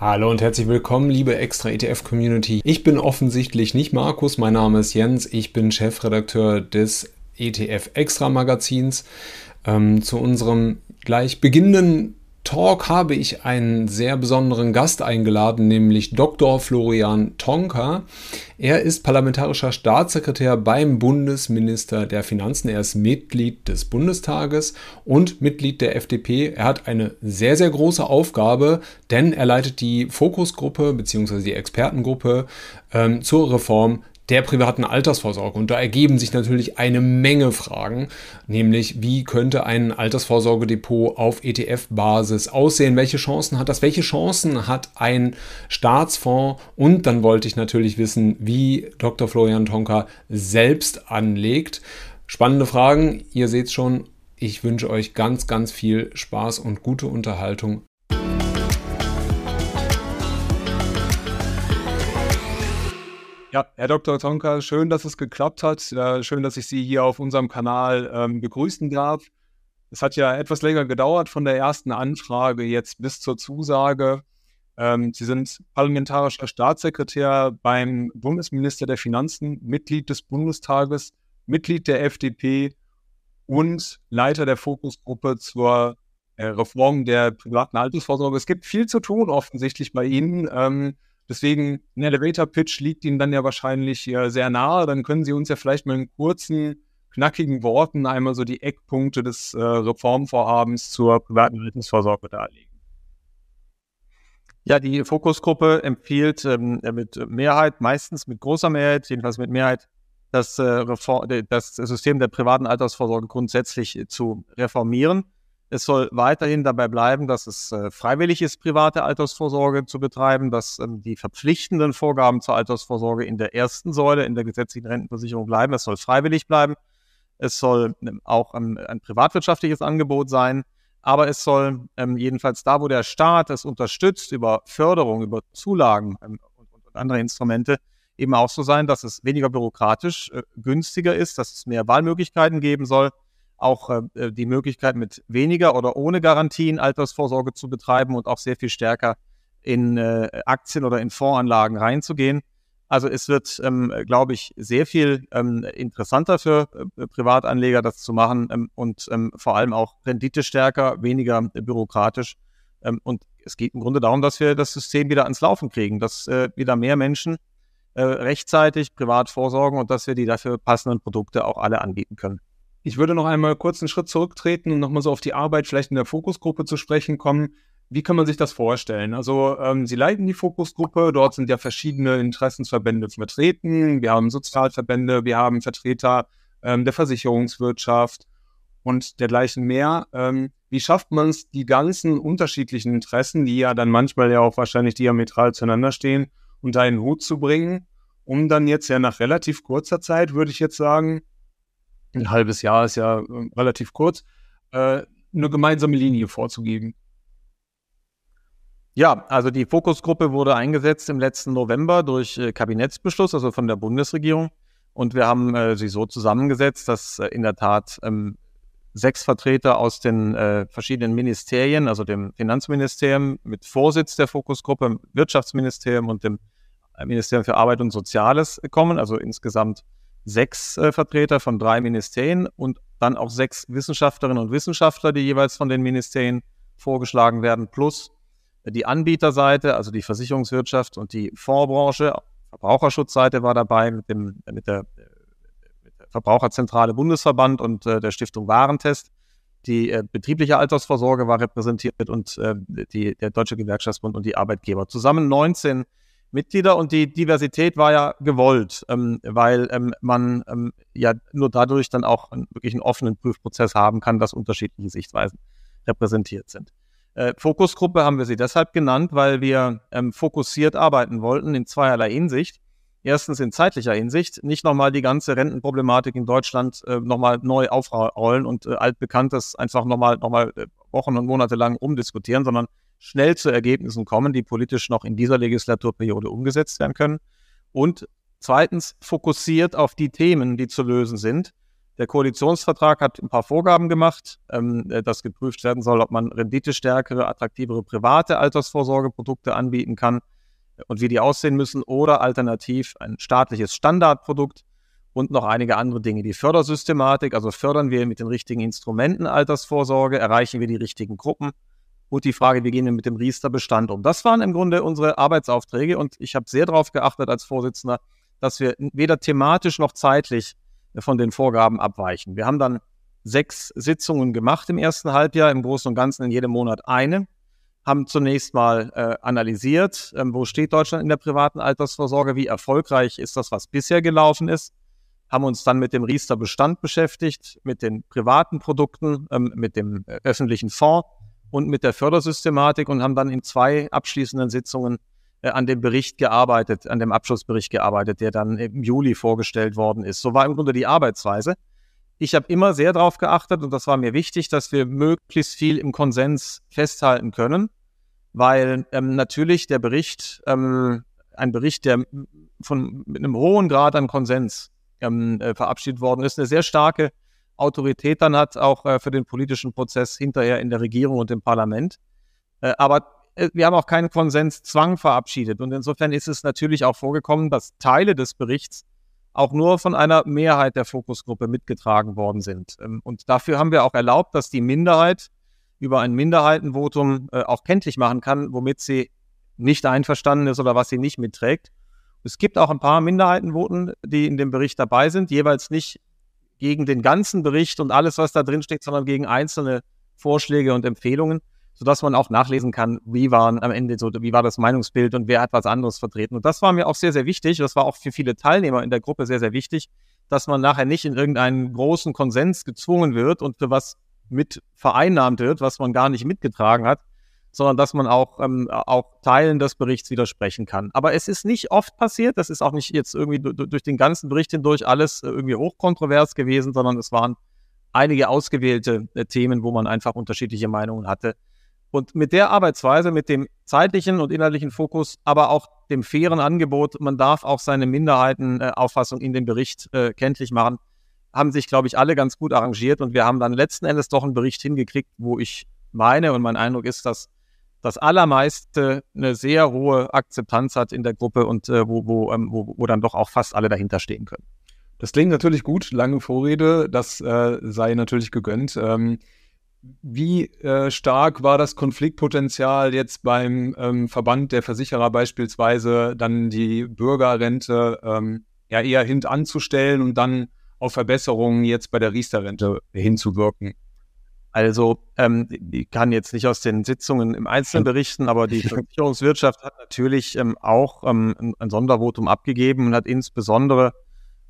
Hallo und herzlich willkommen, liebe Extra ETF Community. Ich bin offensichtlich nicht Markus, mein Name ist Jens, ich bin Chefredakteur des ETF Extra Magazins. Ähm, zu unserem gleich beginnenden Talk habe ich einen sehr besonderen Gast eingeladen, nämlich Dr. Florian Tonka. Er ist parlamentarischer Staatssekretär beim Bundesminister der Finanzen. Er ist Mitglied des Bundestages und Mitglied der FDP. Er hat eine sehr, sehr große Aufgabe, denn er leitet die Fokusgruppe bzw. die Expertengruppe ähm, zur Reform der privaten Altersvorsorge. Und da ergeben sich natürlich eine Menge Fragen, nämlich wie könnte ein Altersvorsorgedepot auf ETF-Basis aussehen? Welche Chancen hat das? Welche Chancen hat ein Staatsfonds? Und dann wollte ich natürlich wissen, wie Dr. Florian Tonka selbst anlegt. Spannende Fragen. Ihr seht schon, ich wünsche euch ganz, ganz viel Spaß und gute Unterhaltung Ja, Herr Dr. Tonka, schön, dass es geklappt hat. Schön, dass ich Sie hier auf unserem Kanal ähm, begrüßen darf. Es hat ja etwas länger gedauert von der ersten Anfrage jetzt bis zur Zusage. Ähm, Sie sind parlamentarischer Staatssekretär beim Bundesminister der Finanzen, Mitglied des Bundestages, Mitglied der FDP und Leiter der Fokusgruppe zur äh, Reform der privaten Altersvorsorge. Es gibt viel zu tun offensichtlich bei Ihnen. Ähm, Deswegen, ein Elevator-Pitch liegt Ihnen dann ja wahrscheinlich äh, sehr nahe. Dann können Sie uns ja vielleicht mal in kurzen, knackigen Worten einmal so die Eckpunkte des äh, Reformvorhabens zur privaten Altersvorsorge darlegen. Ja, die Fokusgruppe empfiehlt ähm, mit Mehrheit, meistens mit großer Mehrheit, jedenfalls mit Mehrheit, das, äh, das System der privaten Altersvorsorge grundsätzlich zu reformieren. Es soll weiterhin dabei bleiben, dass es äh, freiwillig ist, private Altersvorsorge zu betreiben, dass ähm, die verpflichtenden Vorgaben zur Altersvorsorge in der ersten Säule, in der gesetzlichen Rentenversicherung bleiben. Es soll freiwillig bleiben. Es soll ähm, auch ähm, ein privatwirtschaftliches Angebot sein. Aber es soll ähm, jedenfalls da, wo der Staat es unterstützt, über Förderung, über Zulagen ähm, und, und, andere Instrumente, eben auch so sein, dass es weniger bürokratisch äh, günstiger ist, dass es mehr Wahlmöglichkeiten geben soll auch äh, die Möglichkeit, mit weniger oder ohne Garantien Altersvorsorge zu betreiben und auch sehr viel stärker in äh, Aktien oder in Fondsanlagen reinzugehen. Also es wird, ähm, glaube ich, sehr viel ähm, interessanter für äh, Privatanleger, das zu machen ähm, und ähm, vor allem auch renditestärker, weniger bürokratisch. Ähm, und es geht im Grunde darum, dass wir das System wieder ans Laufen kriegen, dass äh, wieder mehr Menschen äh, rechtzeitig privat vorsorgen und dass wir die dafür passenden Produkte auch alle anbieten können. Ich würde noch einmal kurz einen Schritt zurücktreten und nochmal so auf die Arbeit vielleicht in der Fokusgruppe zu sprechen kommen. Wie kann man sich das vorstellen? Also ähm, Sie leiten die Fokusgruppe, dort sind ja verschiedene Interessensverbände vertreten. Wir haben Sozialverbände, wir haben Vertreter ähm, der Versicherungswirtschaft und dergleichen mehr. Ähm, wie schafft man es, die ganzen unterschiedlichen Interessen, die ja dann manchmal ja auch wahrscheinlich diametral zueinander stehen, unter einen Hut zu bringen, um dann jetzt ja nach relativ kurzer Zeit, würde ich jetzt sagen, ein halbes Jahr ist ja äh, relativ kurz, äh, eine gemeinsame Linie vorzugeben. Ja, also die Fokusgruppe wurde eingesetzt im letzten November durch äh, Kabinettsbeschluss, also von der Bundesregierung. Und wir haben äh, sie so zusammengesetzt, dass äh, in der Tat ähm, sechs Vertreter aus den äh, verschiedenen Ministerien, also dem Finanzministerium mit Vorsitz der Fokusgruppe, Wirtschaftsministerium und dem Ministerium für Arbeit und Soziales kommen, also insgesamt sechs äh, Vertreter von drei Ministerien und dann auch sechs Wissenschaftlerinnen und Wissenschaftler, die jeweils von den Ministerien vorgeschlagen werden, plus die Anbieterseite, also die Versicherungswirtschaft und die Fondsbranche. Verbraucherschutzseite war dabei mit, dem, mit, der, mit der Verbraucherzentrale Bundesverband und äh, der Stiftung Warentest. Die äh, betriebliche Altersvorsorge war repräsentiert und äh, die, der Deutsche Gewerkschaftsbund und die Arbeitgeber. Zusammen 19 Mitglieder und die Diversität war ja gewollt, ähm, weil ähm, man ähm, ja nur dadurch dann auch einen, wirklich einen offenen Prüfprozess haben kann, dass unterschiedliche Sichtweisen repräsentiert sind. Äh, Fokusgruppe haben wir sie deshalb genannt, weil wir ähm, fokussiert arbeiten wollten in zweierlei Hinsicht. Erstens in zeitlicher Hinsicht, nicht nochmal die ganze Rentenproblematik in Deutschland äh, nochmal neu aufrollen und äh, altbekanntes einfach nochmal noch mal, äh, Wochen und Monate lang umdiskutieren, sondern schnell zu Ergebnissen kommen, die politisch noch in dieser Legislaturperiode umgesetzt werden können. Und zweitens fokussiert auf die Themen, die zu lösen sind. Der Koalitionsvertrag hat ein paar Vorgaben gemacht, ähm, äh, dass geprüft werden soll, ob man renditestärkere, attraktivere private Altersvorsorgeprodukte anbieten kann und wie die aussehen müssen oder alternativ ein staatliches Standardprodukt und noch einige andere Dinge. Die Fördersystematik, also fördern wir mit den richtigen Instrumenten Altersvorsorge, erreichen wir die richtigen Gruppen und die Frage, wie gehen wir mit dem Riester-Bestand um. Das waren im Grunde unsere Arbeitsaufträge und ich habe sehr darauf geachtet als Vorsitzender, dass wir weder thematisch noch zeitlich von den Vorgaben abweichen. Wir haben dann sechs Sitzungen gemacht im ersten Halbjahr, im Großen und Ganzen in jedem Monat eine haben zunächst mal äh, analysiert, ähm, wo steht Deutschland in der privaten Altersvorsorge, wie erfolgreich ist das, was bisher gelaufen ist, haben uns dann mit dem Riester-Bestand beschäftigt, mit den privaten Produkten, ähm, mit dem äh, öffentlichen Fonds und mit der Fördersystematik und haben dann in zwei abschließenden Sitzungen äh, an dem Bericht gearbeitet, an dem Abschlussbericht gearbeitet, der dann im Juli vorgestellt worden ist. So war im Grunde die Arbeitsweise. Ich habe immer sehr darauf geachtet und das war mir wichtig, dass wir möglichst viel im Konsens festhalten können, weil ähm, natürlich der Bericht, ähm, ein Bericht, der von mit einem hohen Grad an Konsens ähm, äh, verabschiedet worden ist, eine sehr starke Autorität dann hat, auch äh, für den politischen Prozess hinterher in der Regierung und im Parlament. Äh, aber äh, wir haben auch keinen Konsenszwang verabschiedet. Und insofern ist es natürlich auch vorgekommen, dass Teile des Berichts auch nur von einer Mehrheit der Fokusgruppe mitgetragen worden sind. Ähm, und dafür haben wir auch erlaubt, dass die Minderheit über ein Minderheitenvotum äh, auch kenntlich machen kann, womit sie nicht einverstanden ist oder was sie nicht mitträgt. Es gibt auch ein paar Minderheitenvoten, die in dem Bericht dabei sind, jeweils nicht gegen den ganzen Bericht und alles, was da drin steckt, sondern gegen einzelne Vorschläge und Empfehlungen sodass man auch nachlesen kann, wie waren am Ende so, wie war das Meinungsbild und wer hat was anderes vertreten. Und das war mir auch sehr, sehr wichtig. Das war auch für viele Teilnehmer in der Gruppe sehr, sehr wichtig, dass man nachher nicht in irgendeinen großen Konsens gezwungen wird und für was mit vereinnahmt wird, was man gar nicht mitgetragen hat, sondern dass man auch, ähm, auch Teilen des Berichts widersprechen kann. Aber es ist nicht oft passiert, das ist auch nicht jetzt irgendwie durch den ganzen Bericht hindurch alles äh, irgendwie hochkontrovers gewesen, sondern es waren einige ausgewählte äh, Themen, wo man einfach unterschiedliche Meinungen hatte. Und mit der Arbeitsweise, mit dem zeitlichen und inhaltlichen Fokus, aber auch dem fairen Angebot, man darf auch seine Minderheitenauffassung äh, in dem Bericht äh, kenntlich machen, haben sich, glaube ich, alle ganz gut arrangiert. Und wir haben dann letzten Endes doch einen Bericht hingekriegt, wo ich meine und mein Eindruck ist, dass das allermeiste eine sehr hohe Akzeptanz hat in der Gruppe und äh, wo, wo, ähm, wo, wo dann doch auch fast alle dahinter stehen können. Das klingt natürlich gut, lange Vorrede, das äh, sei natürlich gegönnt. Ähm, wie äh, stark war das Konfliktpotenzial jetzt beim ähm, Verband der Versicherer beispielsweise, dann die Bürgerrente ähm, ja eher hintanzustellen und dann auf Verbesserungen jetzt bei der Riester-Rente hinzuwirken? Also, ähm, ich kann jetzt nicht aus den Sitzungen im Einzelnen berichten, aber die Versicherungswirtschaft hat natürlich ähm, auch ähm, ein Sondervotum abgegeben und hat insbesondere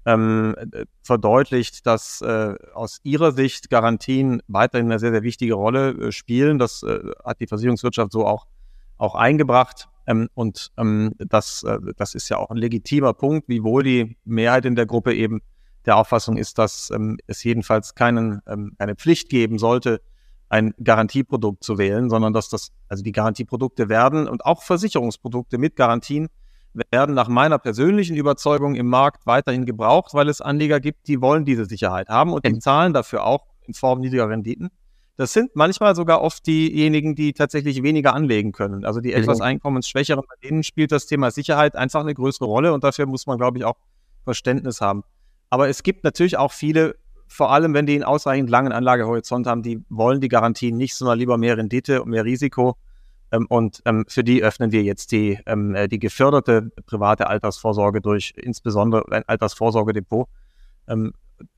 ähm, äh, verdeutlicht, dass äh, aus ihrer Sicht Garantien weiterhin eine sehr, sehr wichtige Rolle äh, spielen. Das äh, hat die Versicherungswirtschaft so auch, auch eingebracht. Ähm, und ähm, das, äh, das ist ja auch ein legitimer Punkt, wiewohl die Mehrheit in der Gruppe eben der Auffassung ist, dass ähm, es jedenfalls keinen, ähm, keine Pflicht geben sollte, ein Garantieprodukt zu wählen, sondern dass das, also die Garantieprodukte werden und auch Versicherungsprodukte mit Garantien werden nach meiner persönlichen Überzeugung im Markt weiterhin gebraucht, weil es Anleger gibt, die wollen diese Sicherheit haben und die zahlen dafür auch in Form niedriger Renditen. Das sind manchmal sogar oft diejenigen, die tatsächlich weniger anlegen können. Also die etwas einkommensschwächeren, bei denen spielt das Thema Sicherheit einfach eine größere Rolle und dafür muss man, glaube ich, auch Verständnis haben. Aber es gibt natürlich auch viele, vor allem wenn die einen ausreichend langen Anlagehorizont haben, die wollen die Garantien nicht, sondern lieber mehr Rendite und mehr Risiko. Ähm, und ähm, für die öffnen wir jetzt die, ähm, äh, die geförderte private Altersvorsorge durch insbesondere ein Altersvorsorgedepot.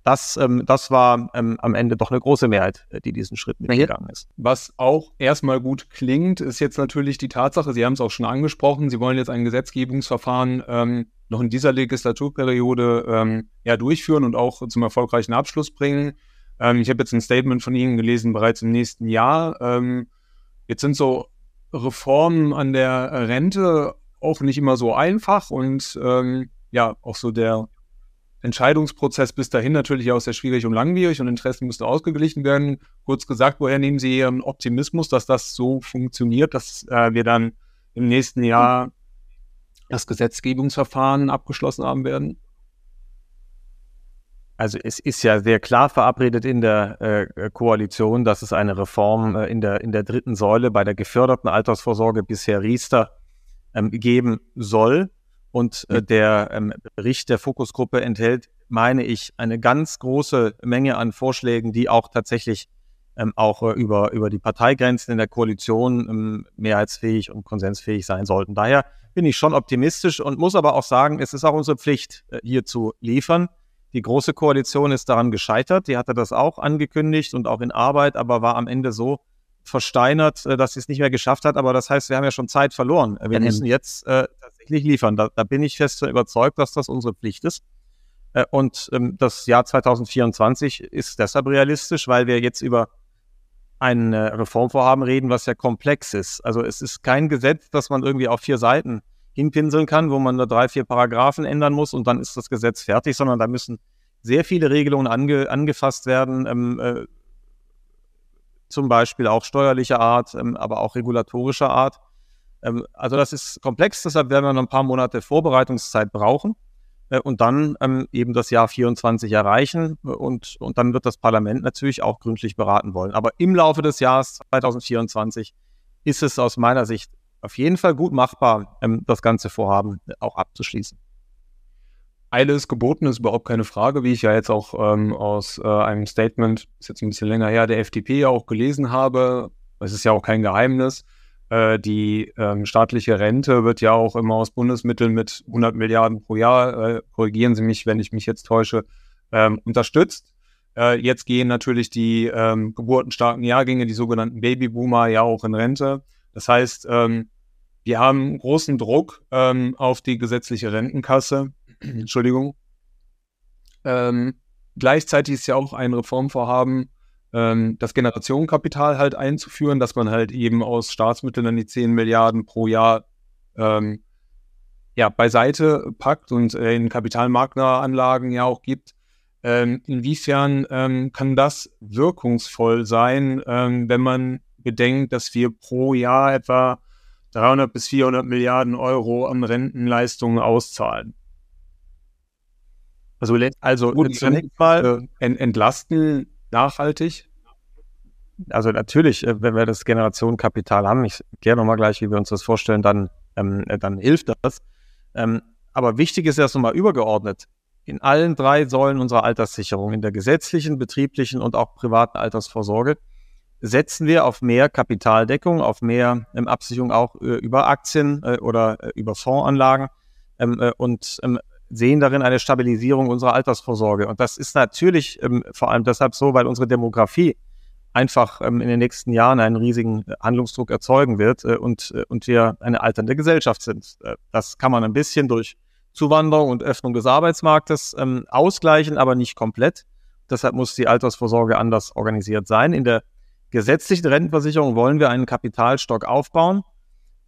das, das war am Ende doch eine große Mehrheit, äh, die diesen Schritt mitgegangen ist. Was auch erstmal gut klingt, ist jetzt natürlich die Tatsache, Sie haben es auch schon angesprochen, Sie wollen jetzt ein Gesetzgebungsverfahren noch in dieser Legislaturperiode ähm, ja, durchführen und auch zum erfolgreichen Abschluss bringen. Ähm, ich habe jetzt ein Statement von Ihnen gelesen, bereits im nächsten Jahr. jetzt sind so Reformen an der Rente auch nicht immer so einfach und ähm, ja, auch so der Entscheidungsprozess bis dahin natürlich auch sehr schwierig und langwierig und Interessen müsste ausgeglichen werden. Kurz gesagt, woher nehmen Sie Ihren Optimismus, dass das so funktioniert, dass äh, wir dann im nächsten Jahr das Gesetzgebungsverfahren abgeschlossen haben werden? Also es ist ja sehr klar verabredet in der äh, Koalition, dass es eine Reform äh, in, der, in der dritten Säule bei der geförderten Altersvorsorge bisher Riester ähm, geben soll. Und äh, der ähm, Bericht der Fokusgruppe enthält, meine ich, eine ganz große Menge an Vorschlägen, die auch tatsächlich ähm, auch äh, über, über die Parteigrenzen in der Koalition ähm, mehrheitsfähig und konsensfähig sein sollten. Daher bin ich schon optimistisch und muss aber auch sagen, es ist auch unsere Pflicht, äh, hier zu liefern. Die Große Koalition ist daran gescheitert. Die hatte das auch angekündigt und auch in Arbeit, aber war am Ende so versteinert, äh, dass sie es nicht mehr geschafft hat. Aber das heißt, wir haben ja schon Zeit verloren. Wir ja, müssen jetzt äh, tatsächlich liefern. Da, da, bin ich fest überzeugt, dass das unsere Pflicht ist. Äh, und ähm, das Jahr 2024 ist deshalb realistisch, weil wir jetzt über ein äh, Reformvorhaben reden, was ja komplex ist. Also es ist kein Gesetz, das man irgendwie auf vier Seiten hinpinseln kann, wo man nur drei, vier Paragraphen ändern muss und dann ist das Gesetz fertig, sondern da müssen sehr viele Regelungen ange, angefasst werden, ähm, äh, zum Beispiel auch steuerlicher Art, ähm, aber auch regulatorischer Art. Ähm, also das ist komplex, deshalb werden wir noch ein paar Monate Vorbereitungszeit brauchen und dann ähm, eben das Jahr 24 erreichen und, und dann wird das Parlament natürlich auch gründlich beraten wollen. Aber im Laufe des Jahres 2024 ist es aus meiner Sicht auf jeden Fall gut machbar, ähm, das ganze Vorhaben auch abzuschließen. Eile ist geboten, ist überhaupt keine Frage, wie ich ja jetzt auch ähm, aus äh, einem Statement, ist jetzt ein bisschen länger her, der FDP ja auch gelesen habe. Es ist ja auch kein Geheimnis. Äh, die ähm, staatliche Rente wird ja auch immer aus Bundesmitteln mit 100 Milliarden pro Jahr, äh, korrigieren Sie mich, wenn ich mich jetzt täusche, ähm, unterstützt. Äh, jetzt gehen natürlich die ähm, geburtenstarken Jahrgänge, die sogenannten Babyboomer, ja auch in Rente. Das heißt, ähm, wir haben großen Druck ähm, auf die gesetzliche Rentenkasse. Entschuldigung. Ähm, gleichzeitig ist ja auch ein Reformvorhaben, ähm, das Generationenkapital halt einzuführen, dass man halt eben aus Staatsmitteln dann die 10 Milliarden pro Jahr ähm, ja, beiseite packt und äh, in kapitalmarktnahe Anlagen ja auch gibt. Ähm, inwiefern ähm, kann das wirkungsvoll sein, ähm, wenn man bedenkt, dass wir pro Jahr etwa 300 bis 400 Milliarden Euro an Rentenleistungen auszahlen. Also, also Gut, zunächst mal äh, entlasten nachhaltig. Also natürlich, äh, wenn wir das Generationenkapital haben, ich kläre nochmal gleich, wie wir uns das vorstellen, dann, ähm, äh, dann hilft das. Ähm, aber wichtig ist erst nochmal übergeordnet. In allen drei Säulen unserer Alterssicherung, in der gesetzlichen, betrieblichen und auch privaten Altersvorsorge, setzen wir auf mehr Kapitaldeckung, auf mehr ähm, Absicherung auch äh, über Aktien äh, oder äh, über Fondsanlagen ähm, äh, und ähm, sehen darin eine Stabilisierung unserer Altersvorsorge. Und das ist natürlich ähm, vor allem deshalb so, weil unsere Demografie einfach ähm, in den nächsten Jahren einen riesigen äh, Handlungsdruck erzeugen wird äh, und, und wir eine alternde Gesellschaft sind. das kann man ein bisschen durch Zuwanderung und Öffnung des Arbeitsmarktes ähm, ausgleichen, aber nicht komplett. Deshalb muss die Altersvorsorge anders organisiert sein. In der gesetzlichen Rentenversicherung wollen wir einen Kapitalstock aufbauen,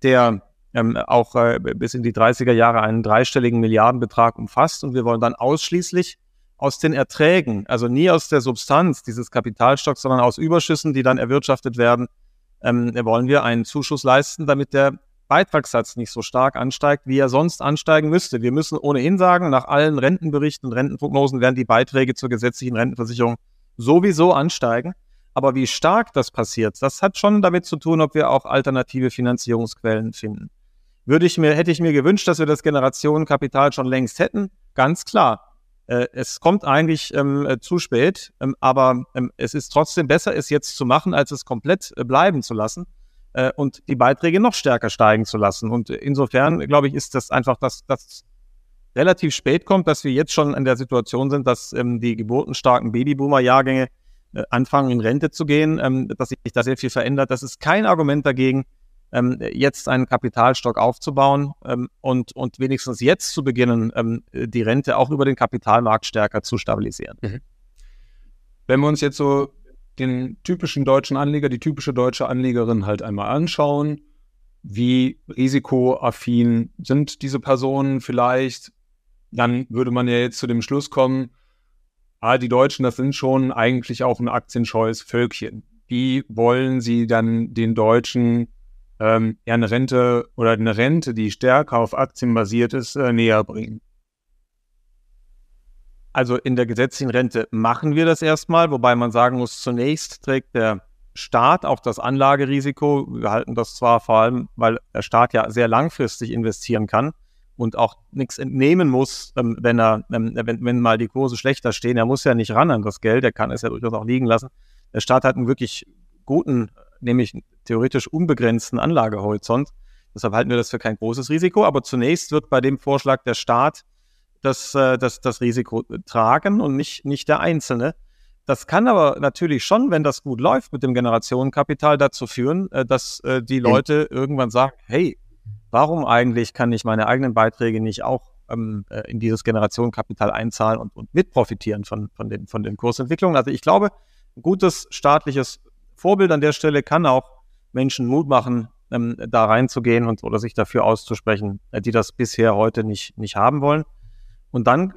der ähm, auch äh, bis in die 30er Jahre einen dreistelligen Milliardenbetrag umfasst. Und wir wollen dann ausschließlich aus den Erträgen, also nie aus der Substanz dieses Kapitalstocks, sondern aus Überschüssen, die dann erwirtschaftet werden, ähm, wollen wir einen Zuschuss leisten, damit der Beitragssatz nicht so stark ansteigt, wie er sonst ansteigen müsste. Wir müssen ohnehin sagen, nach allen Rentenberichten und Rentenprognosen werden die Beiträge zur gesetzlichen Rentenversicherung sowieso ansteigen. Aber wie stark das passiert, das hat schon damit zu tun, ob wir auch alternative Finanzierungsquellen finden. Würde ich mir, hätte ich mir gewünscht, dass wir das Generationenkapital schon längst hätten? Ganz klar. Äh, es kommt eigentlich ähm, äh, zu spät, ähm, aber ähm, es ist trotzdem besser, es jetzt zu machen, als es komplett äh, bleiben zu lassen äh, und die Beiträge noch stärker steigen zu lassen. Und insofern, glaube ich, ist das einfach, dass das relativ spät kommt, dass wir jetzt schon in der Situation sind, dass ähm, die geburtenstarken Babyboomer-Jahrgänge äh, anfangen, in Rente zu gehen, ähm, dass sich da sehr viel verändert. Das ist kein Argument dagegen, ähm, jetzt einen Kapitalstock aufzubauen ähm, und, und wenigstens jetzt zu beginnen, ähm, die Rente auch über den Kapitalmarkt stärker zu stabilisieren. Mhm. Wenn wir uns jetzt so den typischen deutschen Anleger, die typische deutsche Anlegerin halt einmal anschauen, wie risikoaffin sind diese Personen vielleicht, dann würde man ja jetzt zu dem Schluss kommen, ah, die Deutschen, das sind schon eigentlich auch ein aktienscheues Völkchen. Wie wollen sie dann den Deutschen ähm, ja eine Rente oder eine Rente, die stärker auf Aktien basiert ist, äh, näher bringen? Also in der gesetzlichen Rente machen wir das erstmal, wobei man sagen muss, zunächst trägt der Staat auch das Anlagerisiko. Wir halten das zwar vor allem, weil der Staat ja sehr langfristig investieren kann und auch nichts entnehmen muss, ähm, wenn er, ähm, wenn, wenn mal die Kurse schlechter stehen. Er muss ja nicht ran an das Geld, er kann es ja durchaus auch liegen lassen. Der Staat hat einen wirklich guten, nämlich theoretisch unbegrenzten Anlagehorizont. Deshalb halten wir das für kein großes Risiko. Aber zunächst wird bei dem Vorschlag der Staat das, äh, das, das Risiko tragen und nicht, nicht der Einzelne. Das kann aber natürlich schon, wenn das gut läuft mit dem Generationenkapital, dazu führen, äh, dass äh, die Leute irgendwann sagen, hey, warum eigentlich kann ich meine eigenen Beiträge nicht auch ähm, in dieses Generationenkapital einzahlen und, und mit profitieren von, von, den, von den Kursentwicklungen? Also ich glaube, ein gutes staatliches Vorbild an der Stelle kann auch Menschen Mut machen, ähm, da reinzugehen und oder sich dafür auszusprechen, die das bisher heute nicht, nicht haben wollen. Und dann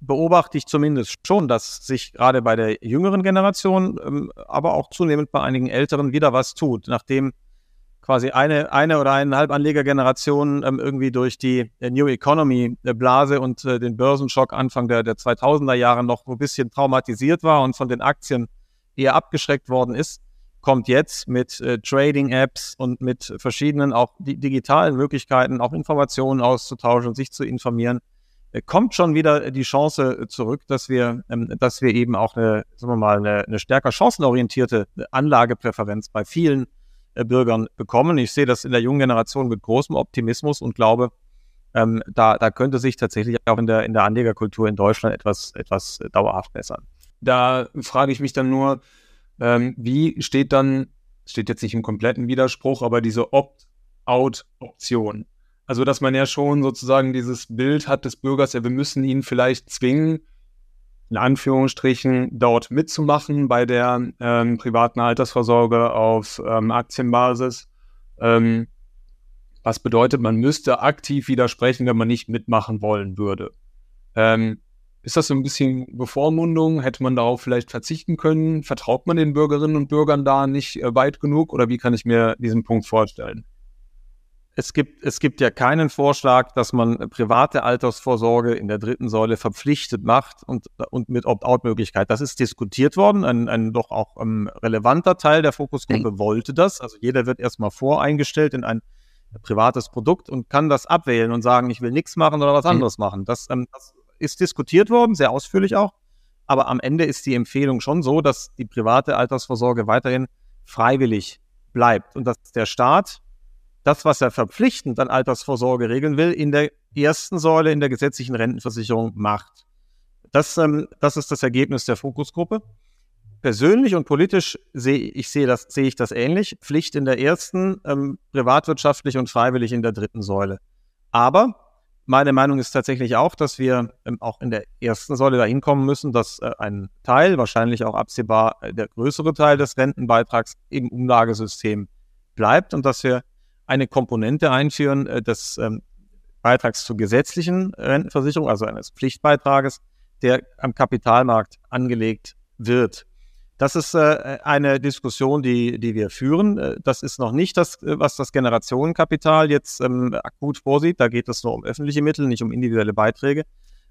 beobachte ich zumindest schon, dass sich gerade bei der jüngeren Generation, ähm, aber auch zunehmend bei einigen Älteren wieder was tut, nachdem quasi eine, eine oder eineinhalb Anlegergenerationen ähm, irgendwie durch die äh, New Economy äh, Blase und äh, den Börsenschock Anfang der, der 2000er Jahre noch ein bisschen traumatisiert war und von den Aktien eher abgeschreckt worden ist, kommt jetzt mit äh, Trading-Apps und mit verschiedenen auch digitalen Möglichkeiten, auch Informationen auszutauschen und sich zu informieren, äh, kommt schon wieder die Chance äh, zurück, dass wir, ähm, dass wir eben auch eine, sagen wir mal, eine, eine stärker chancenorientierte Anlagepräferenz bei vielen äh, Bürgern bekommen. Ich sehe das in der jungen Generation mit großem Optimismus und glaube, ähm, da, da könnte sich tatsächlich auch in der, in der Anlegerkultur in Deutschland etwas, etwas dauerhaft bessern. Da frage ich mich dann nur, ähm, wie steht dann, steht jetzt nicht im kompletten Widerspruch, aber diese Opt-out-Option also, dass man ja schon sozusagen dieses Bild hat des Bürgers, ja, wir müssen ihn vielleicht zwingen, in Anführungsstrichen, dort mitzumachen bei der ähm, privaten Altersvorsorge auf ähm, Aktienbasis. Ähm, was bedeutet, man müsste aktiv widersprechen, wenn man nicht mitmachen wollen würde. Ähm, ist das so ein bisschen Bevormundung? Hätte man darauf vielleicht verzichten können? Vertraut man den Bürgerinnen und Bürgern da nicht äh, weit genug? Oder wie kann ich mir diesen Punkt vorstellen? es gibt, es gibt ja keinen Vorschlag, dass man private Altersvorsorge in der dritten Säule verpflichtet macht und, und mit Opt-out-Möglichkeit. Das ist diskutiert worden. Ein, ein doch auch um, ähm, relevanter Teil der Fokusgruppe mhm. wollte das. Also jeder wird erstmal voreingestellt in ein privates Produkt und kann das abwählen und sagen, ich will nichts machen oder was mhm. anderes machen. Das, ähm, das ist diskutiert worden, sehr ausführlich auch. Aber am Ende ist die Empfehlung schon so, dass die private Altersvorsorge weiterhin freiwillig bleibt und dass der Staat das, was er verpflichtend an Altersvorsorge regeln will, in der ersten Säule in der gesetzlichen Rentenversicherung macht. Das, ähm, das ist das Ergebnis der Fokusgruppe. Persönlich und politisch sehe ich sehe das sehe ich das ähnlich. Pflicht in der ersten, ähm, privatwirtschaftlich und freiwillig in der dritten Säule. Aber meine Meinung ist tatsächlich auch, dass wir ähm, auch in der ersten Säule dahin kommen müssen, dass äh, ein Teil, wahrscheinlich auch absehbar äh, der größere Teil des Rentenbeitrags im Umlagesystem bleibt und dass wir eine Komponente einführen äh, des ähm, Beitrags zur gesetzlichen Rentenversicherung, also eines Pflichtbeitrages, der am Kapitalmarkt angelegt wird. Das ist äh, eine Diskussion, die, die wir führen. Äh, das ist noch nicht das, äh, was das Generationenkapital jetzt ähm, akut vorsieht. Da geht es nur um öffentliche Mittel, nicht um individuelle Beiträge.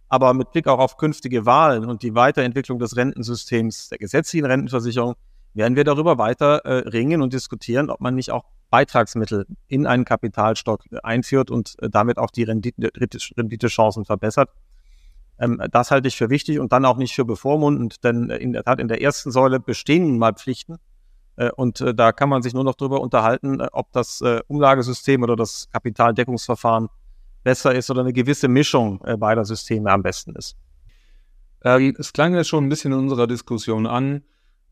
Aber mit Blick auch auf künftige Wahlen und die Weiterentwicklung des Rentensystems, der gesetzlichen Rentenversicherung, werden wir darüber weiter äh, ringen und diskutieren, ob man nicht auch Beitragsmittel in einen Kapitalstock einführt und äh, damit auch die Rendite, Renditechancen verbessert. Ähm, das halte ich für wichtig und dann auch nicht für bevormundend, denn in der Tat in der ersten Säule bestehen mal Pflichten. Äh, und äh, da kann man sich nur noch darüber unterhalten, ob das Umlagesystem oder das Kapitaldeckungsverfahren besser ist oder eine gewisse Mischung beider Systeme am besten ist. Ähm, es klang ja schon ein bisschen in unserer Diskussion an,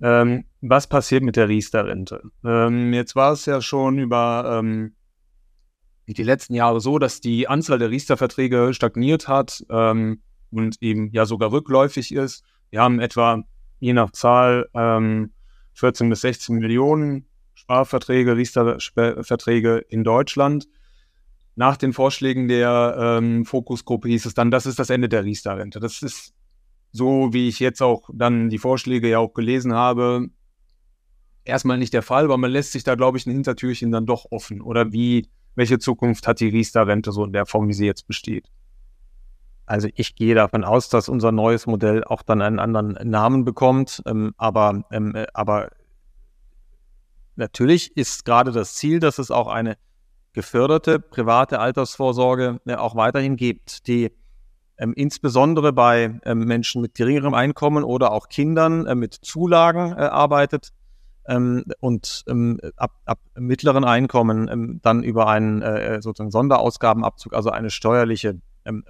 ähm, was passiert mit der Riester-Rente? Ähm, jetzt war es ja schon über die letzten Jahre so, dass die Anzahl der Riester-Verträge stagniert hat und eben ja sogar rückläufig ist. Wir haben etwa je nach Zahl 14 ähm, bis 16 Millionen Sparverträge, Riester-Verträge in Deutschland. Nach den Vorschlägen der ähm, Fokusgruppe hieß es dann, das ist das Ende der Riester-Rente. Das ist so wie ich jetzt auch dann die Vorschläge ja auch gelesen habe, erstmal nicht der Fall, aber man lässt sich da, glaube ich, ein Hintertürchen dann doch offen. Oder wie, welche Zukunft hat die Riester-Rente so in der Form, wie sie jetzt besteht? Also ich gehe davon aus, dass unser neues Modell auch dann einen anderen Namen bekommt. Ähm, aber, ähm, äh, aber natürlich ist gerade das Ziel, dass es auch eine geförderte private Altersvorsorge äh, auch weiterhin gibt, die ähm, insbesondere bei ähm, Menschen mit geringerem Einkommen oder auch Kindern äh, mit Zulagen äh, arbeitet ähm, und ähm, ab, ab mittleren Einkommen dann über einen äh, sozusagen Sonderausgabenabzug, also eine steuerliche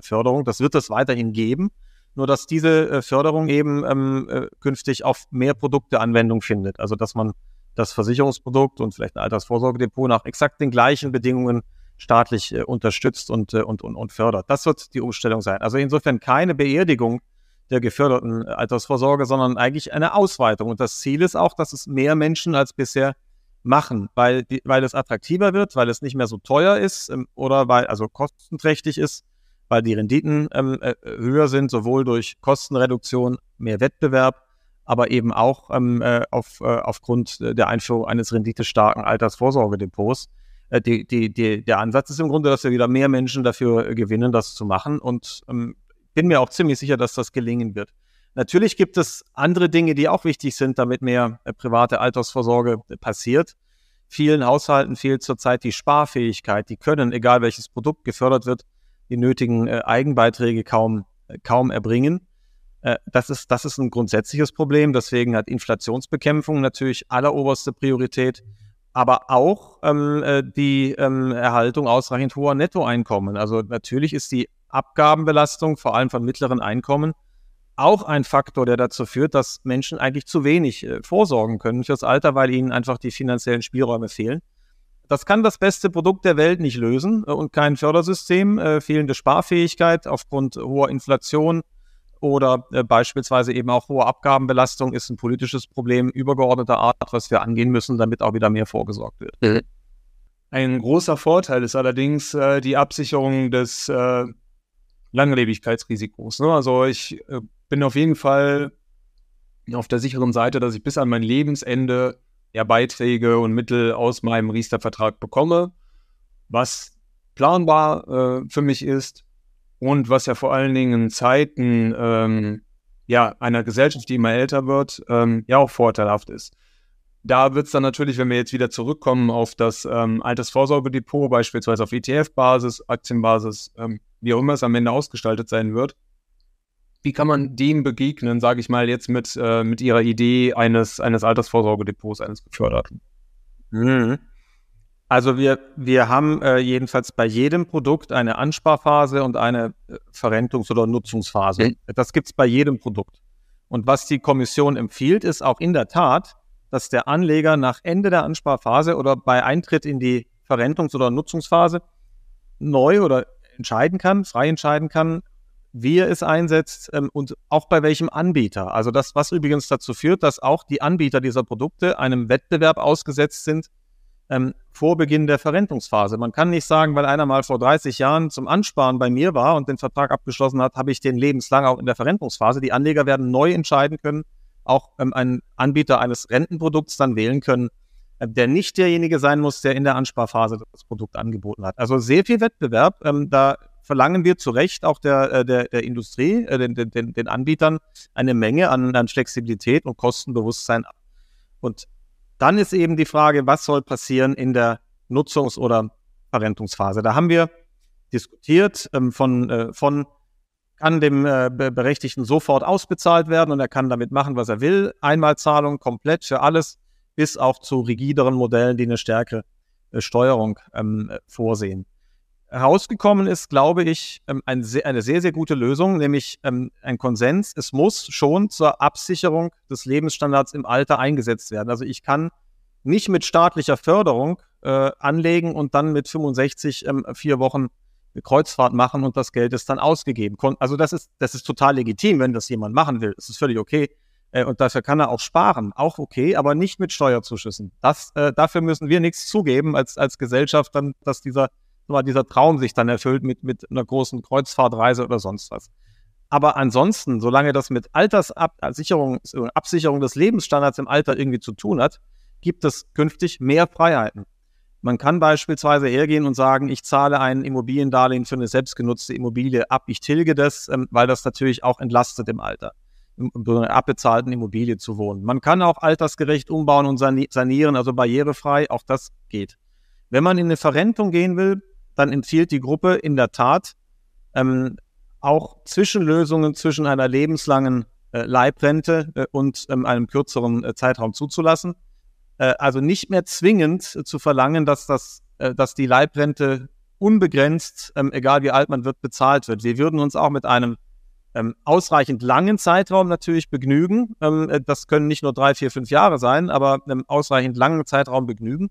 Förderung. Das wird es weiterhin geben, nur dass diese äh, Förderung eben ähm, äh, künftig auf mehr Produkte Anwendung findet. Also dass man das Versicherungsprodukt und vielleicht ein Altersvorsorgedepot nach exakt den gleichen Bedingungen staatlich äh, unterstützt und, äh, und, und, und fördert. Das wird die Umstellung sein. Also insofern keine Beerdigung der geförderten Altersvorsorge, sondern eigentlich eine Ausweitung. Und das Ziel ist auch, dass es mehr Menschen als bisher machen, weil, die, weil es attraktiver wird, weil es nicht mehr so teuer ist ähm, oder weil also kostenträchtig ist, weil die Renditen ähm, äh, höher sind, sowohl durch Kostenreduktion, mehr Wettbewerb, aber eben auch ähm, äh, auf, äh, aufgrund der Einführung eines renditestarken Altersvorsorgedepots. Äh, die, die, die, der Ansatz ist im Grunde, dass wir wieder mehr Menschen dafür gewinnen, das zu machen. Und ähm, bin mir auch ziemlich sicher, dass das gelingen wird. Natürlich gibt es andere Dinge, die auch wichtig sind, damit mehr äh, private Altersvorsorge äh, passiert. Vielen Haushalten fehlt zurzeit die Sparfähigkeit. Die können, egal welches Produkt gefördert wird, die nötigen äh, Eigenbeiträge kaum, äh, kaum erbringen. Äh, das, ist, das ist ein grundsätzliches Problem. Deswegen hat Inflationsbekämpfung natürlich alleroberste Priorität, aber auch ähm, äh, die ähm, Erhaltung ausreichend hoher Nettoeinkommen. Also natürlich ist die Abgabenbelastung, vor allem von mittleren Einkommen, auch ein Faktor, der dazu führt, dass Menschen eigentlich zu wenig äh, vorsorgen können fürs Alter, weil ihnen einfach die finanziellen Spielräume fehlen. Das kann das beste Produkt der Welt nicht lösen äh, und kein Fördersystem, äh, fehlende Sparfähigkeit aufgrund hoher Inflation oder äh, beispielsweise eben auch hohe Abgabenbelastung ist ein politisches Problem übergeordneter Art, was wir angehen müssen, damit auch wieder mehr vorgesorgt wird. Mhm. Ein großer Vorteil ist allerdings äh, die Absicherung des äh, Langlebigkeitsrisikos. Ne? Also ich äh, bin auf jeden Fall auf der sicheren Seite, dass ich bis an mein Lebensende ja Beiträge und Mittel aus meinem Riester-Vertrag bekomme, was planbar äh, für mich ist und was ja vor allen Dingen in Zeiten ähm, ja, einer Gesellschaft, die immer älter wird, ähm, ja auch vorteilhaft ist. Da wird es dann natürlich, wenn wir jetzt wieder zurückkommen auf das ähm, Altersvorsorgedepot, beispielsweise auf ETF-Basis, Aktienbasis, ähm, wie auch immer es am Ende ausgestaltet sein wird, wie kann man dem begegnen, sage ich mal, jetzt mit, äh, mit Ihrer Idee eines, eines Altersvorsorgedepots, eines geförderten? Mhm. Also wir, wir haben äh, jedenfalls bei jedem Produkt eine Ansparphase und eine äh, Verrentungs- oder Nutzungsphase. Mhm. Das gibt es bei jedem Produkt. Und was die Kommission empfiehlt, ist auch in der Tat, dass der Anleger nach Ende der Ansparphase oder bei Eintritt in die Verrentungs- oder Nutzungsphase neu oder entscheiden kann, frei entscheiden kann, wie er es einsetzt ähm, und auch bei welchem Anbieter. Also das, was übrigens dazu führt, dass auch die Anbieter dieser Produkte einem Wettbewerb ausgesetzt sind ähm, vor Beginn der Verrentungsphase. Man kann nicht sagen, weil einer mal vor 30 Jahren zum Ansparen bei mir war und den Vertrag abgeschlossen hat, habe ich den lebenslang auch in der Verrentungsphase. Die Anleger werden neu entscheiden können, auch ähm, einen Anbieter eines Rentenprodukts dann wählen können, äh, der nicht derjenige sein muss, der in der Ansparphase das Produkt angeboten hat. Also sehr viel Wettbewerb. Ähm, da verlangen wir zu Recht auch der, äh, der, der Industrie, äh, den, den, den Anbietern eine Menge an, an Flexibilität und Kostenbewusstsein ab. Und dann ist eben die Frage, was soll passieren in der Nutzungs- oder Verrentungsphase? Da haben wir diskutiert ähm, von, äh, von kann dem äh, Berechtigten sofort ausbezahlt werden und er kann damit machen, was er will. Einmalzahlung komplett für alles, bis auch zu rigideren Modellen, die eine stärkere äh, Steuerung ähm, vorsehen. Herausgekommen ist, glaube ich, ähm, eine sehr, sehr gute Lösung, nämlich ähm, ein Konsens. Es muss schon zur Absicherung des Lebensstandards im Alter eingesetzt werden. Also ich kann nicht mit staatlicher Förderung äh, anlegen und dann mit 65 ähm, vier Wochen Kreuzfahrt machen und das Geld ist dann ausgegeben. Also das ist, das ist total legitim, wenn das jemand machen will. Das ist völlig okay. Äh, und dafür kann er auch sparen. Auch okay, aber nicht mit Steuerzuschüssen. Das, äh, dafür müssen wir nichts zugeben als, als Gesellschaft, dann, dass dieser, dieser Traum sich dann erfüllt mit, mit einer großen Kreuzfahrtreise oder sonst was. Aber ansonsten, solange das mit Alterssicherung, Absicherung des Lebensstandards im Alter irgendwie zu tun hat, gibt es künftig mehr Freiheiten. Man kann beispielsweise hergehen und sagen, ich zahle ein Immobiliendarlehen für eine selbstgenutzte Immobilie ab, ich tilge das, ähm, weil das natürlich auch entlastet im Alter, in einer abbezahlten Immobilie zu wohnen. Man kann auch altersgerecht umbauen und sanieren, also barrierefrei, auch das geht. Wenn man in eine Verrentung gehen will, dann empfiehlt die Gruppe in der Tat ähm, auch Zwischenlösungen zwischen einer lebenslangen äh, Leibrente äh, und ähm, einem kürzeren äh, Zeitraum zuzulassen. Äh, also nicht mehr zwingend äh, zu verlangen, dass, das, äh, dass die Leibrente unbegrenzt, ähm, egal wie alt man wird, bezahlt wird. Wir würden uns auch mit einem ähm, ausreichend langen Zeitraum natürlich begnügen. Ähm, das können nicht nur drei, vier, fünf Jahre sein, aber einem ausreichend langen Zeitraum begnügen.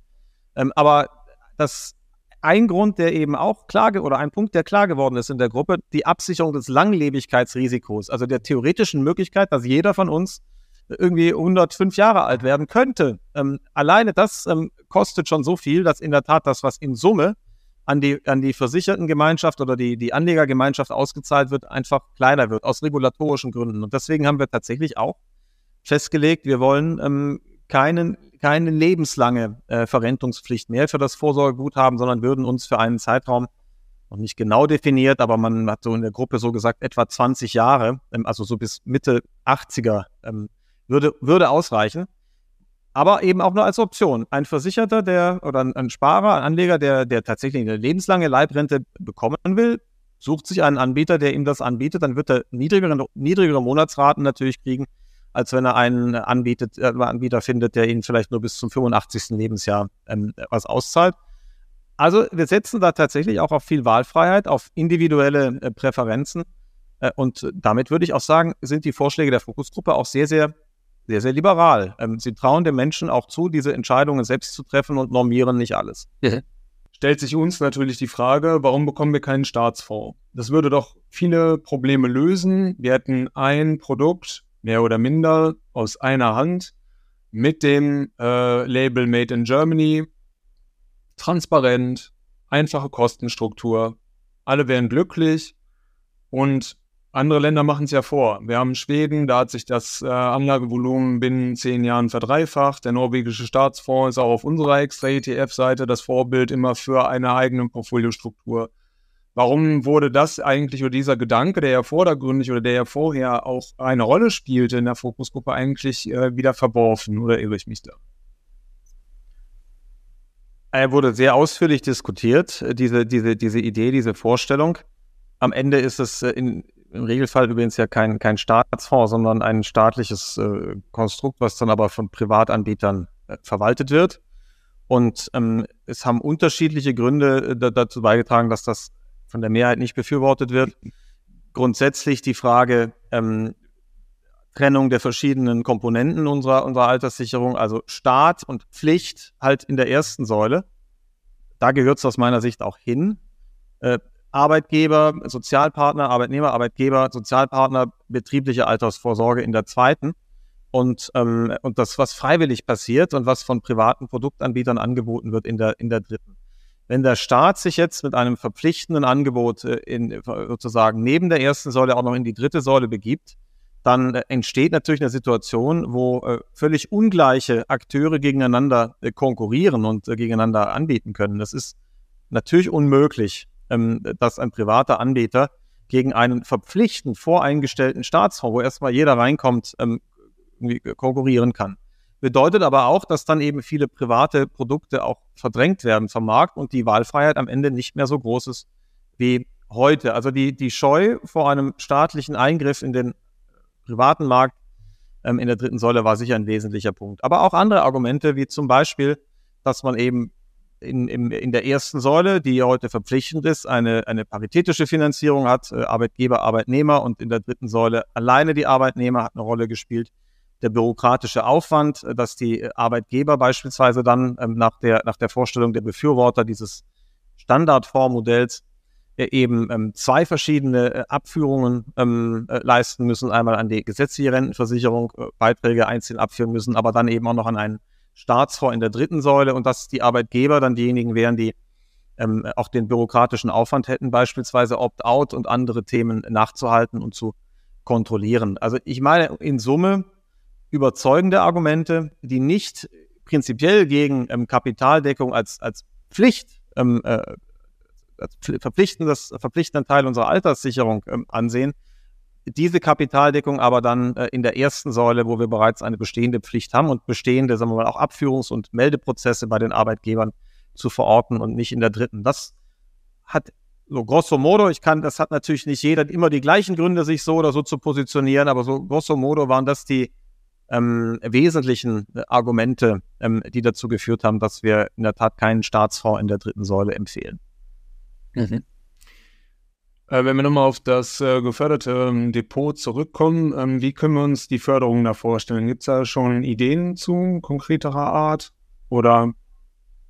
Aber das ein Grund, der eben auch klar oder ein Punkt, der klar geworden ist in der Gruppe, die Absicherung des Langlebigkeitsrisikos, also der theoretischen Möglichkeit, dass jeder von uns irgendwie 105 Jahre alt werden könnte. Ähm, alleine das ähm, kostet schon so viel, dass in der Tat das, was in Summe an die, an die Versichertengemeinschaft oder die, die Anlegergemeinschaft ausgezahlt wird, einfach kleiner wird, aus regulatorischen Gründen. Und deswegen haben wir tatsächlich auch festgelegt, wir wollen ähm, keinen, keine lebenslange äh, Verrentungspflicht mehr für das Vorsorgeguthaben, sondern würden uns für einen Zeitraum noch nicht genau definiert, aber man hat so in der Gruppe so gesagt, etwa 20 Jahre, ähm, also so bis Mitte 80er ähm, würde, würde ausreichen. Aber eben auch nur als Option. Ein Versicherter, der oder ein, Sparer, ein Anleger, der, der tatsächlich eine lebenslange Leibrente bekommen will, sucht sich einen Anbieter, der ihm das anbietet, dann wird er niedrigere, niedrigere Monatsraten natürlich kriegen, als wenn er einen anbietet, äh, Anbieter findet, der ihn vielleicht nur bis zum 85. Lebensjahr ähm, was auszahlt. Also wir setzen da tatsächlich auch auf viel Wahlfreiheit, auf individuelle äh, Präferenzen. Äh, und damit würde ich auch sagen, sind die Vorschläge der Fokusgruppe auch sehr, sehr, sehr, sehr liberal. Ähm, sie trauen den Menschen auch zu, diese Entscheidungen selbst zu treffen und normieren nicht alles. Stellt sich uns natürlich die Frage, warum bekommen wir keinen Staatsfonds? Das würde doch viele Probleme lösen. Wir hätten ein Produkt, mehr oder minder aus einer Hand mit dem äh, Label Made in Germany. Transparent, einfache Kostenstruktur. Alle wären glücklich und andere Länder machen es ja vor. Wir haben Schweden, da hat sich das äh, Anlagevolumen binnen zehn Jahren verdreifacht. Der norwegische Staatsfonds ist auch auf unserer extra ETF-Seite das Vorbild immer für eine eigene Portfoliostruktur. Warum wurde das eigentlich oder dieser Gedanke, der ja vordergründig oder der ja vorher auch eine Rolle spielte in der Fokusgruppe, eigentlich äh, wieder verworfen oder irre ich mich da? Er wurde sehr ausführlich diskutiert, äh, diese, diese, diese Idee, diese Vorstellung. Am Ende ist es äh, in, im Regelfall übrigens ja kein, kein Staatsfonds, sondern ein staatliches äh, Konstrukt, was dann aber von Privatanbietern äh, verwaltet wird. Und ähm, es haben unterschiedliche Gründe äh, dazu beigetragen, dass das von der Mehrheit nicht befürwortet wird. Grundsätzlich die Frage ähm, Trennung der verschiedenen Komponenten unserer, unserer Alterssicherung, also Staat und Pflicht halt in der ersten Säule. Da gehört es aus meiner Sicht auch hin. Äh, Arbeitgeber, Sozialpartner, Arbeitnehmer, Arbeitgeber, Sozialpartner, betriebliche Altersvorsorge in der zweiten. Und, ähm, und das, was freiwillig passiert und was von privaten Produktanbietern angeboten wird in der, in der dritten. Wenn der Staat sich jetzt mit einem verpflichtenden Angebot äh, in, sozusagen neben der ersten Säule auch noch in die dritte Säule begibt, dann äh, entsteht natürlich eine Situation, wo äh, völlig ungleiche Akteure gegeneinander konkurrieren und gegeneinander anbieten können. Das ist natürlich unmöglich, ähm, dass ein privater Anbieter gegen einen verpflichtend voreingestellten Staatsfonds, wo erstmal jeder reinkommt, ähm, konkurrieren kann. Bedeutet aber auch, dass dann eben viele private Produkte auch verdrängt werden vom Markt und die Wahlfreiheit am Ende nicht mehr so groß ist wie heute. Also die, die Scheu vor einem staatlichen Eingriff in den privaten Markt ähm, in der dritten Säule war sicher ein wesentlicher Punkt. Aber auch andere Argumente, wie zum Beispiel, dass man eben in, in, in der ersten Säule, die heute verpflichtend ist, eine, eine paritätische Finanzierung hat, äh, Arbeitgeber, Arbeitnehmer und in der dritten Säule alleine die Arbeitnehmer hat eine Rolle gespielt der bürokratische Aufwand, äh, dass die äh, Arbeitgeber beispielsweise dann ähm, nach, der, nach der Vorstellung der Befürworter dieses Standardfondsmodells äh, eben ähm, zwei verschiedene Abführungen ähm, äh, leisten müssen. Einmal an die gesetzliche Rentenversicherung Beiträge einzeln abführen müssen, aber dann eben auch noch an einen Staatsfonds in der dritten Säule und dass die Arbeitgeber dann diejenigen wären, die ähm, auch den bürokratischen Aufwand hätten, beispielsweise Opt-out und andere Themen nachzuhalten und zu kontrollieren. Also ich meine, in Summe überzeugende Argumente, die nicht prinzipiell gegen ähm, Kapitaldeckung als, als Pflicht, ähm, äh, verpflichtendes, verpflichtenden Teil unserer Alterssicherung ähm, ansehen, diese Kapitaldeckung aber dann äh, in der ersten Säule, wo wir bereits eine bestehende Pflicht haben und bestehende, sagen wir mal, auch Abführungs- und Meldeprozesse bei den Arbeitgebern zu verorten und nicht in der dritten. Das hat so grosso modo, ich kann, das hat natürlich nicht jeder immer die gleichen Gründe, sich so oder so zu positionieren, aber so grosso modo waren das die ähm, wesentlichen äh, Argumente, ähm, die dazu geführt haben, dass wir in der Tat keinen Staatsfonds in der dritten Säule empfehlen. Mhm. Äh, wenn wir nochmal auf das äh, geförderte ähm, Depot zurückkommen, ähm, wie können wir uns die Förderung da vorstellen? Gibt es da schon Ideen zu konkreterer Art? Oder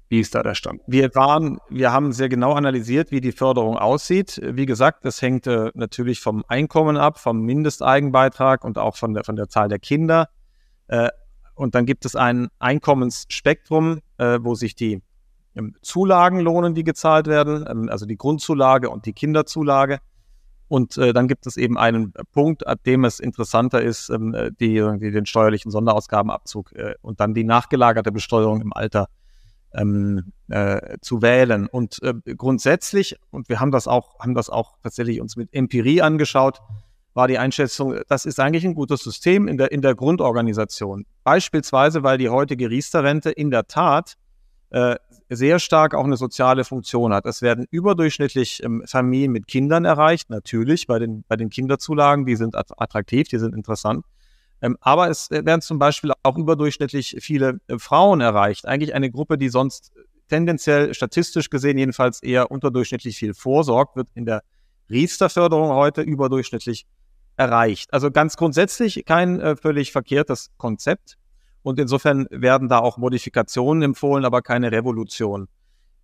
wie ist da der Stand? Wir waren, wir haben sehr genau analysiert, wie die Förderung aussieht. Wie gesagt, das hängt äh, natürlich vom Einkommen ab, vom Mindesteigenbeitrag und auch von der, von der Zahl der Kinder. Äh, und dann gibt es ein Einkommensspektrum, äh, wo sich die ähm, Zulagen lohnen, die gezahlt werden, ähm, also die Grundzulage und die Kinderzulage. Und äh, dann gibt es eben einen Punkt, ab dem es interessanter ist, ähm, äh, die, die, den steuerlichen Sonderausgabenabzug äh, und dann die nachgelagerte Besteuerung im Alter ähm, äh, zu wählen. Und grundsätzlich, und wir haben das auch, haben das auch tatsächlich uns mit Empirie angeschaut, war die Einschätzung, das ist eigentlich ein gutes System in der, in der Grundorganisation. Beispielsweise, weil die heutige Riester-Rente in der Tat äh, sehr stark auch eine soziale Funktion hat. Es werden überdurchschnittlich ähm, Familien mit Kindern erreicht, natürlich bei den, bei den Kinderzulagen, die sind attraktiv, die sind interessant. Ähm, aber es werden zum Beispiel auch überdurchschnittlich viele äh, Frauen erreicht. Eigentlich eine Gruppe, die sonst tendenziell statistisch gesehen jedenfalls eher unterdurchschnittlich viel vorsorgt, wird in der Riester-Förderung heute überdurchschnittlich erreicht. Also ganz grundsätzlich kein äh, völlig verkehrtes Konzept. Und insofern werden da auch Modifikationen empfohlen, aber keine Revolution.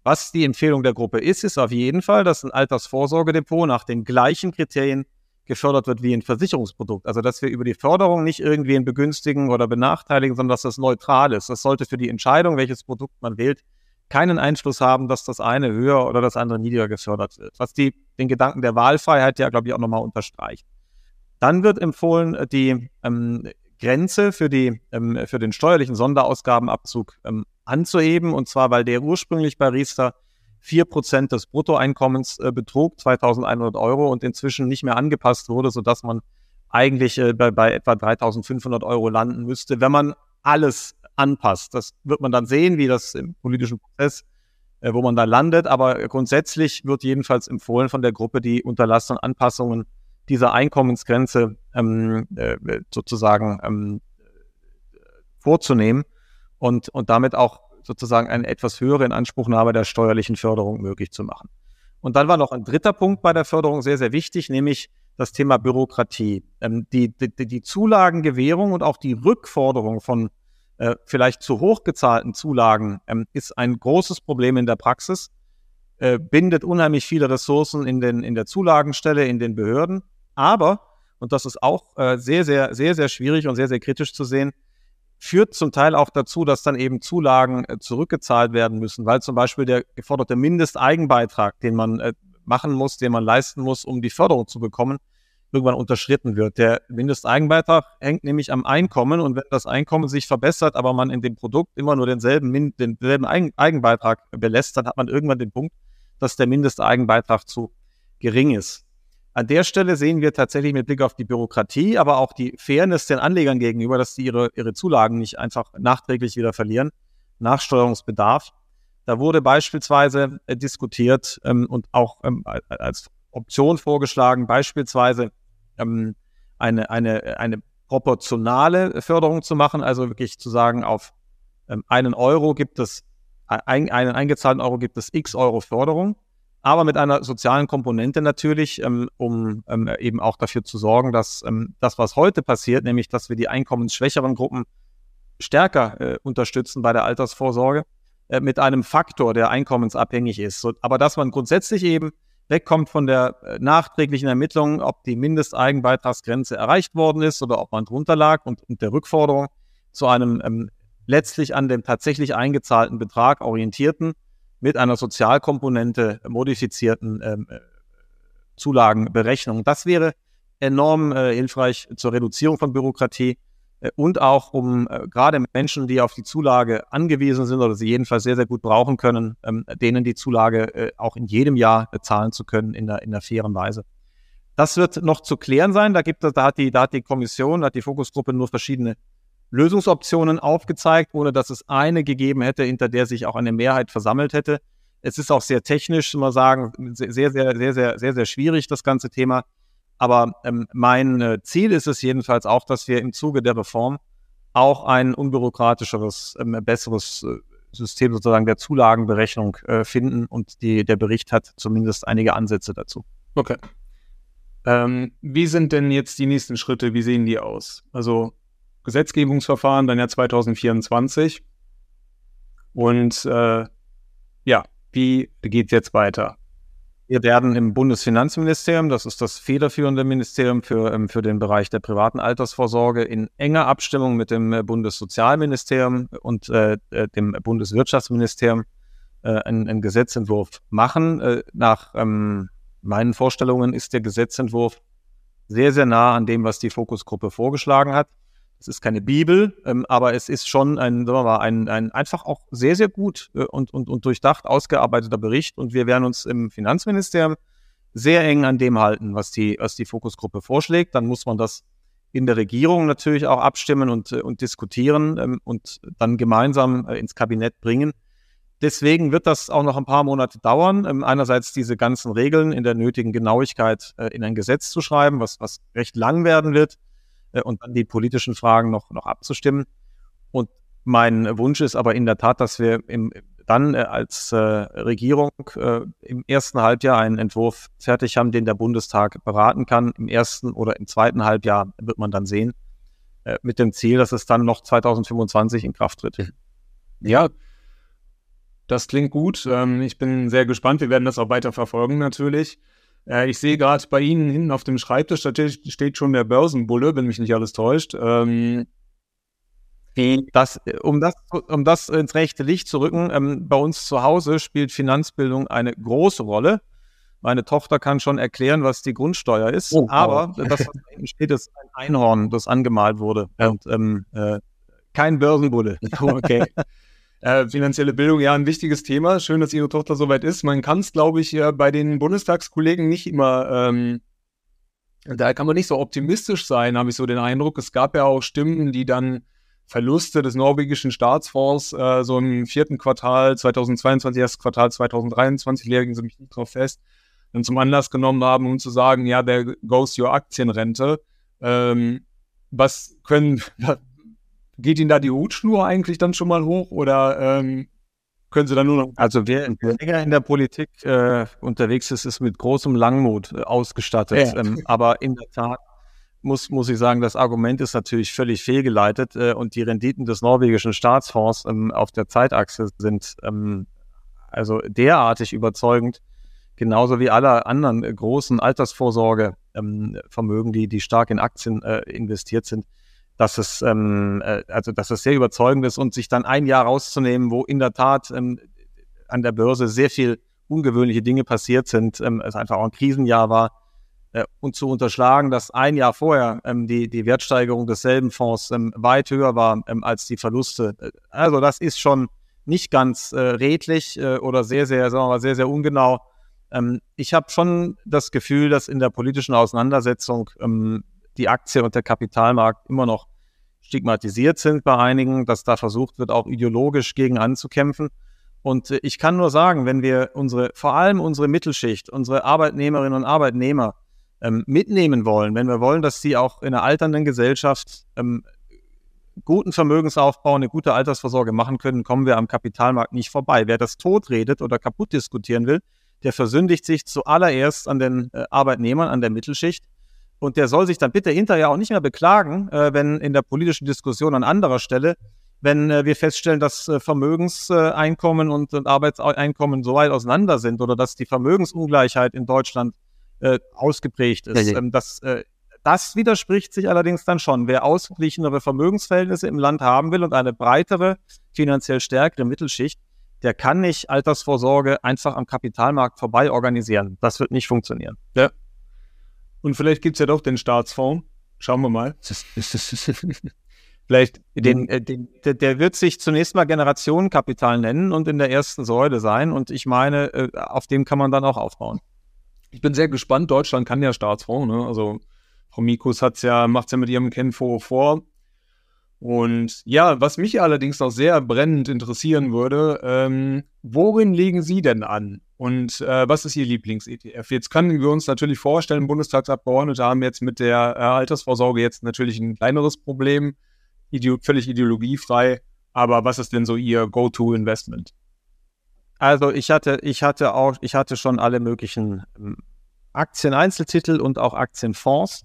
Was die Empfehlung der Gruppe ist, ist auf jeden Fall, dass ein Altersvorsorgedepot nach den gleichen Kriterien gefördert wird wie ein Versicherungsprodukt. Also dass wir über die Förderung nicht irgendwen begünstigen oder benachteiligen, sondern dass das neutral ist. Das sollte für die Entscheidung, welches Produkt man wählt, keinen Einfluss haben, dass das eine höher oder das andere niedriger gefördert wird. Was die, den Gedanken der Wahlfreiheit ja, glaube ich, auch nochmal unterstreicht. Dann wird empfohlen, die ähm, Grenze für, die, ähm, für den steuerlichen Sonderausgabenabzug ähm, anzuheben. Und zwar, weil der ursprünglich bei Riester 4% des Bruttoeinkommens äh, betrug, 2100 Euro, und inzwischen nicht mehr angepasst wurde, sodass man eigentlich äh, bei, bei etwa 3500 Euro landen müsste, wenn man alles anpasst. Das wird man dann sehen, wie das im politischen Prozess, äh, wo man da landet. Aber grundsätzlich wird jedenfalls empfohlen von der Gruppe, die unterlassenen Anpassungen dieser Einkommensgrenze ähm, äh, sozusagen ähm, vorzunehmen und, und damit auch sozusagen eine etwas höhere Inanspruchnahme der steuerlichen Förderung möglich zu machen. Und dann war noch ein dritter Punkt bei der Förderung sehr, sehr wichtig, nämlich das Thema Bürokratie. Ähm, die, die, die Zulagengewährung und auch die Rückforderung von äh, vielleicht zu hoch gezahlten Zulagen ähm, ist ein großes Problem in der Praxis, äh, bindet unheimlich viele Ressourcen in, den, in der Zulagenstelle, in den Behörden aber, und das ist auch äh, sehr, sehr, sehr, sehr schwierig und sehr, sehr kritisch zu sehen, führt zum Teil auch dazu, dass dann eben Zulagen äh, zurückgezahlt werden müssen, weil zum Beispiel der geforderte Mindesteigenbeitrag, den man äh, machen muss, den man leisten muss, um die Förderung zu bekommen, irgendwann unterschritten wird. Der Mindesteigenbeitrag hängt nämlich am Einkommen und wenn das Einkommen sich verbessert, aber man in dem Produkt immer nur denselben, denselben Eigenbeitrag belässt, dann hat man irgendwann den Punkt, dass der Mindesteigenbeitrag zu gering ist. An der Stelle sehen wir tatsächlich mit Blick auf die Bürokratie, aber auch die Fairness den Anlegern gegenüber, dass sie ihre, ihre Zulagen nicht einfach nachträglich wieder verlieren. Nachsteuerungsbedarf. Da wurde beispielsweise äh, diskutiert ähm, und auch ähm, als Option vorgeschlagen, beispielsweise ähm, eine, eine, eine proportionale Förderung zu machen, also wirklich zu sagen, auf ähm, einen Euro gibt es, ein, einen eingezahlten Euro gibt es x Euro Förderung aber mit einer sozialen Komponente natürlich, ähm, um ähm, eben auch dafür zu sorgen, dass ähm, das, was heute passiert, nämlich dass wir die einkommensschwächeren Gruppen stärker äh, unterstützen bei der Altersvorsorge, äh, mit einem Faktor, der einkommensabhängig ist. Aber dass man grundsätzlich eben wegkommt von der äh, nachträglichen Ermittlung, ob die Mindesteigenbeitragsgrenze erreicht worden ist oder ob man drunter lag und, und der Rückforderung zu einem letztlich an dem tatsächlich eingezahlten Betrag orientierten mit einer Sozialkomponente modifizierten ähm, äh, Zulagenberechnung. Das wäre enorm äh, hilfreich zur Reduzierung von Bürokratie. äh, und auch um äh, gerade Menschen, die auf die Zulage angewiesen sind oder sie jedenfalls sehr, sehr gut brauchen können, ähm, denen die Zulage äh, auch in jedem Jahr zahlen zu können in der, in der fairen Weise. Das wird noch zu klären sein. Da gibt es, da hat die, da hat die Kommission, da hat die Fokusgruppe nur verschiedene Lösungsoptionen aufgezeigt, ohne dass es eine gegeben hätte, hinter der sich auch eine Mehrheit versammelt hätte. Es ist auch sehr technisch, mal sagen, sehr, sehr, sehr, sehr, sehr, sehr schwierig, das ganze Thema. Aber ähm, mein äh, Ziel ist es jedenfalls auch, dass wir im Zuge der Reform auch ein unbürokratischeres, ähm, besseres äh, System sozusagen der Zulagenberechnung äh, finden und die, der Bericht hat zumindest einige Ansätze dazu. Okay. Ähm, wie sind denn jetzt die nächsten Schritte? Wie sehen die aus? Also Gesetzgebungsverfahren dann ja 2024. Und äh, ja, wie geht es jetzt weiter? Wir werden im Bundesfinanzministerium, das ist das federführende Ministerium für, ähm, für den Bereich der privaten Altersvorsorge, in enger Abstimmung mit dem äh, Bundessozialministerium und äh, äh, dem Bundeswirtschaftsministerium äh, einen, einen, Gesetzentwurf machen. Äh, nach ähm, meinen Vorstellungen ist der Gesetzentwurf sehr, sehr nah an dem, was die Fokusgruppe vorgeschlagen hat. Es ist keine Bibel, ähm, aber es ist schon ein, sagen wir mal, ein, ein einfach auch sehr, sehr gut äh, und, und, und durchdacht ausgearbeiteter Bericht. Und wir werden uns im Finanzministerium sehr eng an dem halten, was die, was die Fokusgruppe vorschlägt. Dann muss man das in der Regierung natürlich auch abstimmen und, äh, und diskutieren ähm, und dann gemeinsam äh, ins Kabinett bringen. Deswegen wird das auch noch ein paar Monate dauern. Ähm, einerseits diese ganzen Regeln in der nötigen Genauigkeit äh, in ein Gesetz zu schreiben, was, was recht lang werden wird und dann die politischen Fragen noch, noch abzustimmen. Und mein Wunsch ist aber in der Tat, dass wir im, dann äh, als äh, Regierung äh, im ersten Halbjahr einen Entwurf fertig haben, den der Bundestag beraten kann. Im ersten oder im zweiten Halbjahr wird man dann sehen, äh, mit dem Ziel, dass es dann noch 2025 in Kraft tritt. Ja, das klingt gut. Ähm, ich bin sehr gespannt. Wir werden das auch weiter verfolgen natürlich. Äh, ich sehe gerade bei Ihnen hinten auf dem Schreibtisch, da steht schon der Börsenbulle, wenn mich nicht alles täuscht. Ähm, das, um, das, um das ins rechte Licht zu rücken, ähm, bei uns zu Hause spielt Finanzbildung eine große Rolle. Meine Tochter kann schon erklären, was die Grundsteuer ist, oh, aber oh. das, was da hinten steht, ist ein Einhorn, das angemalt wurde. Und ähm, äh, kein Börsenbulle. Okay. Äh, finanzielle Bildung, ja, ein wichtiges Thema. Schön, dass Ihre Tochter soweit ist. Man kann es, glaube ich, äh, bei den Bundestagskollegen nicht immer, ähm, da kann man nicht so optimistisch sein, habe ich so den Eindruck. Es gab ja auch Stimmen, die dann Verluste des norwegischen Staatsfonds äh, so im vierten Quartal 2022, erstes Quartal 2023, legen Sie mich nicht drauf fest, dann zum Anlass genommen haben, um zu sagen, ja, there goes your Aktienrente. Ähm, was können, geht Ihnen da die Hutschnur eigentlich dann schon mal hoch oder ähm, können Sie dann nur noch. Also wer, länger in der Politik äh, unterwegs ist, ist mit großem Langmut äh, ausgestattet. Ja. Ähm, aber in der Tat muss, muss ich sagen, das Argument ist natürlich völlig fehlgeleitet äh, und die Renditen des norwegischen Staatsfonds ähm, auf der Zeitachse sind ähm, also derartig überzeugend, genauso wie alle anderen äh, großen Altersvorsorgevermögen, ähm, die, die stark in Aktien äh, investiert sind dass es, ähm, äh, also dass es sehr überzeugend ist und sich dann ein Jahr rauszunehmen, wo in der Tat ähm, an der Börse sehr viel ungewöhnliche Dinge passiert sind, ähm, es einfach auch ein Krisenjahr war, äh, und zu unterschlagen, dass ein Jahr vorher ähm, die, die Wertsteigerung desselben Fonds ähm, weit höher war ähm, als die Verluste. Also das ist schon nicht ganz äh, redlich äh, oder sehr, sehr, sagen wir mal, sehr, sehr ungenau. Ähm, ich habe schon das Gefühl, dass in der politischen Auseinandersetzung ähm, die Aktie und der Kapitalmarkt immer noch stigmatisiert sind bei einigen, dass da versucht wird, auch ideologisch gegen anzukämpfen. Und äh, ich kann nur sagen, wenn wir unsere, vor allem unsere Mittelschicht, unsere Arbeitnehmerinnen und Arbeitnehmer ähm, mitnehmen wollen, wenn wir wollen, dass sie auch in einer alternden Gesellschaft ähm, guten Vermögensaufbau, eine gute Altersvorsorge machen können, kommen wir am Kapitalmarkt nicht vorbei. Wer das totredet oder kaputt diskutieren will, der versündigt sich zuallererst an den äh, Arbeitnehmern, an der Mittelschicht und der soll sich dann bitte hinterher auch nicht mehr beklagen, äh, wenn in der politischen Diskussion an anderer Stelle, wenn äh, wir feststellen, dass äh, Vermögenseinkommen und, und, Arbeitseinkommen so weit auseinander sind oder dass die Vermögensungleichheit in Deutschland äh, ausgeprägt ist. Ja, ja. Ähm, das, äh, das widerspricht sich allerdings dann schon. Wer ausgeglichenere Vermögensverhältnisse im Land haben will und eine breitere, finanziell stärkere Mittelschicht, der kann nicht Altersvorsorge einfach am Kapitalmarkt vorbei organisieren. Das wird nicht funktionieren. Ja. Und vielleicht gibt es ja doch den Staatsfonds. Schauen wir mal. Vielleicht den, äh, den, der, der wird sich zunächst mal Generationenkapital nennen und in der ersten Säule sein. Und ich meine, äh, auf dem kann man dann auch aufbauen. Ich bin sehr gespannt. Deutschland kann ja Staatsfonds. Ne? Also Frau Mikus hat's ja, macht es ja mit ihrem Kenfo vor. Und ja, was mich allerdings noch sehr brennend interessieren würde, ähm, worin legen Sie denn an? Und äh, was ist Ihr Lieblings-ETF? Jetzt können wir uns natürlich vorstellen, Bundestagsabgeordnete haben jetzt mit der äh, Altersvorsorge jetzt natürlich ein kleineres Problem ideo völlig ideologiefrei. Aber was ist denn so Ihr Go-To-Investment? Also ich hatte, ich hatte auch, ich hatte schon alle möglichen ähm, Aktien-Einzeltitel und auch Aktienfonds.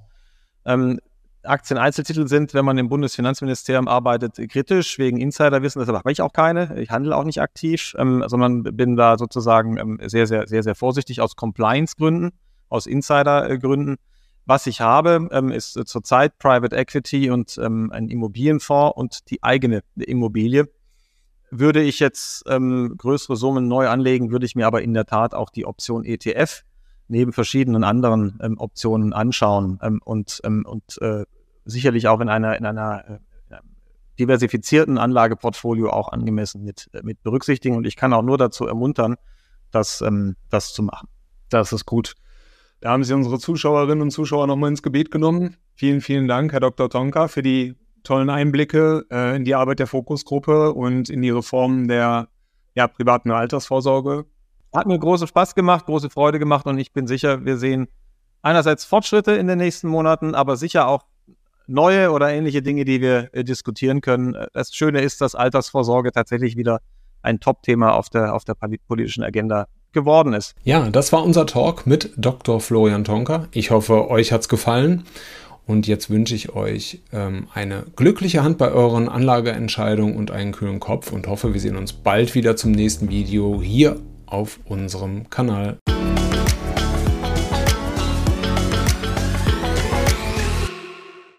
Ähm, Aktien-Einzeltitel sind, wenn man im Bundesfinanzministerium arbeitet, kritisch wegen Insiderwissen. Deshalb habe ich auch keine. Ich handle auch nicht aktiv, ähm, sondern bin da sozusagen ähm, sehr, sehr, sehr, sehr vorsichtig aus Compliance-Gründen, aus Insider-Gründen. Was ich habe, ähm, ist zurzeit Private Equity und ähm, ein Immobilienfonds und die eigene Immobilie. Würde ich jetzt ähm, größere Summen neu anlegen, würde ich mir aber in der Tat auch die Option ETF neben verschiedenen anderen ähm, Optionen anschauen ähm, und, ähm, und äh, sicherlich auch in einer, in einer äh, diversifizierten Anlageportfolio auch angemessen mit, äh, mit berücksichtigen. Und ich kann auch nur dazu ermuntern, das, ähm, das zu machen. Das ist gut. Da haben Sie unsere Zuschauerinnen und Zuschauer nochmal ins Gebet genommen. Vielen, vielen Dank, Herr Dr. Tonka, für die tollen Einblicke äh, in die Arbeit der Fokusgruppe und in die Reformen der ja, privaten Altersvorsorge. Hat mir großen Spaß gemacht, große Freude gemacht und ich bin sicher, wir sehen einerseits Fortschritte in den nächsten Monaten, aber sicher auch neue oder ähnliche Dinge, die wir äh, diskutieren können. Das Schöne ist, dass Altersvorsorge tatsächlich wieder ein Top-Thema auf der, auf der politischen Agenda geworden ist. Ja, das war unser Talk mit Dr. Florian Tonka. Ich hoffe, euch hat es gefallen. Und jetzt wünsche ich euch ähm, eine glückliche Hand bei euren Anlageentscheidungen und einen kühlen Kopf und hoffe, wir sehen uns bald wieder zum nächsten Video hier auf unserem Kanal.